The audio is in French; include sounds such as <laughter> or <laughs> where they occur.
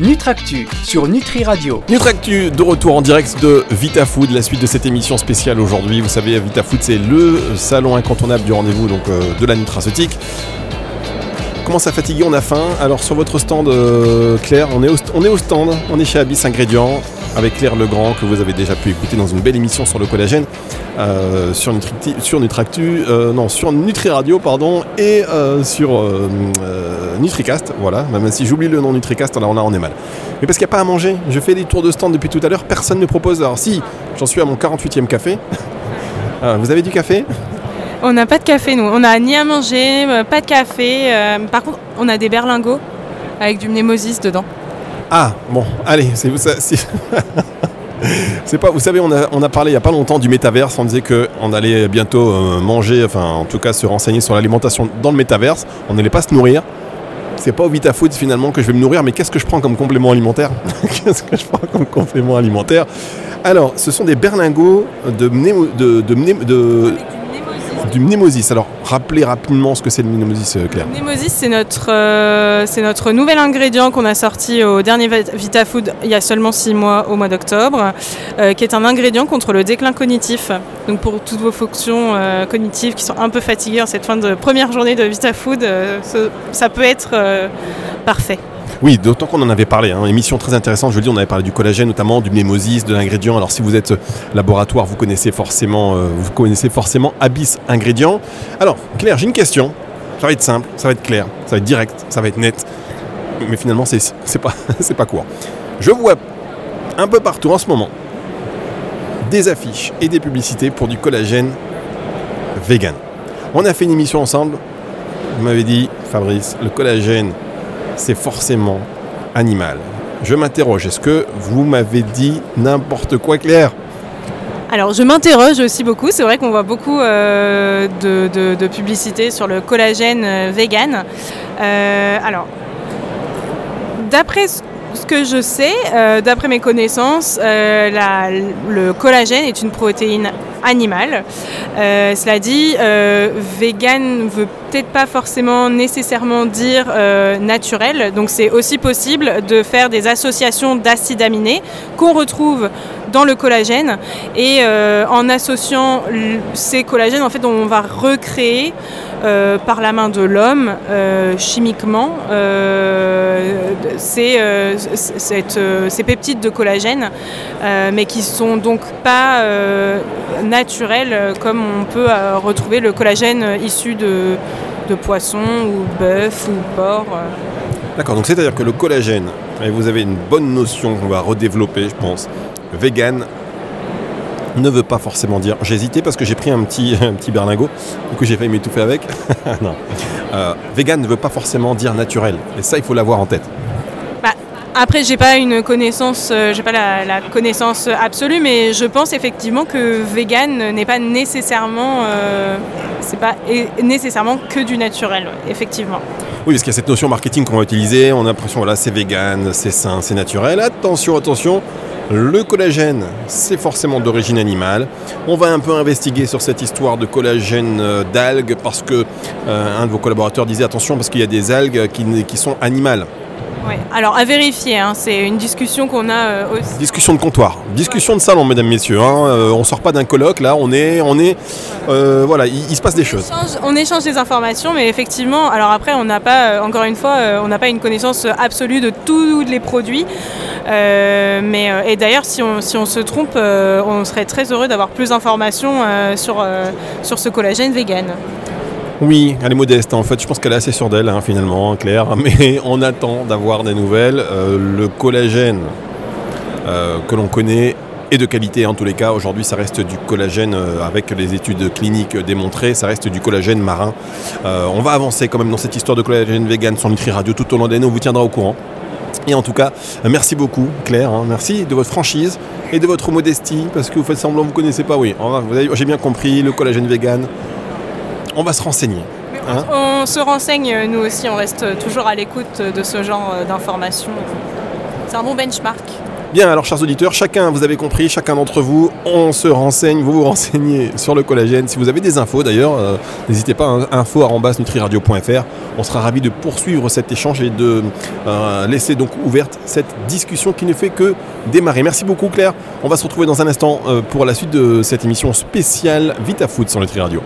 Nutractu sur Nutri Radio. Nutractu de retour en direct de VitaFood, la suite de cette émission spéciale aujourd'hui. Vous savez, VitaFood c'est le salon incontournable du rendez-vous donc euh, de la nutraceutique. Commence à fatiguer, on a faim. Alors sur votre stand, euh, Claire, on est, au, on est au stand, on est chez Abyss Ingrédients avec Claire Legrand que vous avez déjà pu écouter dans une belle émission sur le collagène euh, sur, Nutri, sur Nutractu, euh, non sur Nutri Radio pardon et euh, sur Nutricast, voilà. Même si j'oublie le nom Nutricast, là on est mal. Mais parce qu'il n'y a pas à manger. Je fais des tours de stand depuis tout à l'heure, personne ne propose. Alors si, j'en suis à mon 48e café. <laughs> Ah, vous avez du café? On n'a pas de café, nous. On n'a ni à manger, pas de café. par contre, on a des berlingots avec du mnémosis dedans. Ah, bon, allez, c'est vous ça. <laughs> c'est- pas, vous savez, on a, parlé il y a pas longtemps du métaverse. On disait qu'on allait bientôt euh, manger, enfin, en tout cas, se renseigner sur l'alimentation dans le métaverse. On n'allait pas se nourrir. C'est pas au VitaFood finalement que je vais me nourrir, mais qu'est-ce que je prends comme complément alimentaire? <laughs> Qu'est-ce que je prends comme complément alimentaire? Alors, ce sont des berlingots de, de- du mnémosis. Alors, rappelez rapidement ce que c'est le mnémosis, euh, Claire. Le mnémosis, c'est notre, euh, c'est notre nouvel ingrédient qu'on a sorti au dernier VitaFood il y a seulement six mois, au mois d'octobre, euh, qui est un ingrédient contre le déclin cognitif. Donc pour toutes vos fonctions cognitives qui sont un peu fatiguées en cette fin de première journée de VitaFood, ça peut être parfait. Oui, d'autant qu'on en avait parlé. Hein. Émission très intéressante. Je le dis, on avait parlé du collagène, notamment du mnémosis, de l'ingrédient. Alors, si vous êtes euh, laboratoire, vous connaissez forcément, euh, vous connaissez forcément Abyss Ingrédients. Alors, Claire, j'ai une question. Ça va être simple, ça va être clair, ça va être direct, ça va être net. Mais finalement, c'est pas, <laughs> pas court. Je vois un peu partout en ce moment des affiches et des publicités pour du collagène vegan. On a fait une émission ensemble. Vous m'avez dit, Fabrice, le collagène c'est forcément animal. Je m'interroge, est-ce que vous m'avez dit n'importe quoi clair Alors je m'interroge aussi beaucoup, c'est vrai qu'on voit beaucoup euh, de, publicités sur le collagène euh, vegan. Euh, alors, d'après ce que je sais, d'après mes connaissances, le collagène est une protéine animale. Euh, cela dit, euh, vegan ne veut peut-être pas forcément nécessairement dire euh, naturel, donc c'est aussi possible de faire des associations d'acides aminés qu'on retrouve dans le collagène et euh, en associant ces collagènes, en fait, on va recréer euh, par la main de l'homme euh, chimiquement ces, ces peptides de collagène, mais qui sont donc pas naturels comme on peut retrouver le collagène issu de, de poisson ou bœuf ou porc. D'accord, donc c'est-à-dire que le collagène, et vous avez une bonne notion qu'on va redévelopper, je pense, vegan ne veut pas forcément dire. J'ai hésité parce que j'ai pris un petit, <laughs> un petit berlingot, du coup j'ai failli m'étouffer avec. <laughs> non. Euh, vegan ne veut pas forcément dire naturel. Et ça, il faut l'avoir en tête. Bah, après, j'ai pas une connaissance, euh, j'ai pas la, la connaissance absolue, mais je pense effectivement que vegan n'est pas nécessairement, euh, c'est pas nécessairement que du naturel, ouais, effectivement. Oui, parce qu'il y a cette notion marketing qu'on va utiliser. On a l'impression, voilà, c'est vegan, c'est sain, c'est naturel. Attention, attention. Le collagène, c'est forcément d'origine animale. On va un peu investiguer sur cette histoire de collagène euh, d'algues parce que euh, un de vos collaborateurs disait attention parce qu'il y a des algues qui, qui sont animales. Ouais. Alors à vérifier, hein, c'est une discussion qu'on a euh, aussi. Discussion de comptoir, discussion de salon, mesdames, messieurs. hein. Euh, on sort pas d'un colloque là, on est, on est, euh, voilà, il, il se passe des choses. échange- on échange des informations, mais effectivement, alors après, on n'a pas, euh, encore une fois, on n'a pas une connaissance absolue de tous les produits. Mais, et d'ailleurs, si on, si on se trompe, on serait très heureux d'avoir plus d'informations sur, sur ce collagène vegan. Oui, elle est modeste. En fait, je pense qu'elle est assez sûre d'elle, hein, finalement, Claire. <laughs> Mais on attend d'avoir des nouvelles. Euh, le collagène euh, que l'on connaît est de qualité en tous les cas. Aujourd'hui, ça reste du collagène euh, avec les études cliniques démontrées. Ça reste du collagène marin. On va avancer quand même dans cette histoire de collagène vegan sur Nutri Radio tout au long de l'année. On vous tiendra au courant. Et en tout cas, merci beaucoup, Claire. hein. merci de votre franchise et de votre modestie parce que vous faites semblant vous ne connaissez pas. Oui, j'ai bien compris le collagène vegan. On va se renseigner. Hein On se renseigne, nous aussi, on reste toujours à l'écoute de ce genre euh, d'informations. C'est un bon benchmark. Bien, alors chers auditeurs, chacun, vous avez compris, chacun d'entre vous, on se renseigne, vous vous renseignez sur le collagène. Si vous avez des infos d'ailleurs, euh, n'hésitez pas, hein, info.nutriradio.fr. On sera ravis de poursuivre cet échange et de euh, laisser donc ouverte cette discussion qui ne fait que démarrer. Merci beaucoup Claire. On va se retrouver dans un instant euh, pour la suite de cette émission spéciale Vita Food sur Nutri Radio.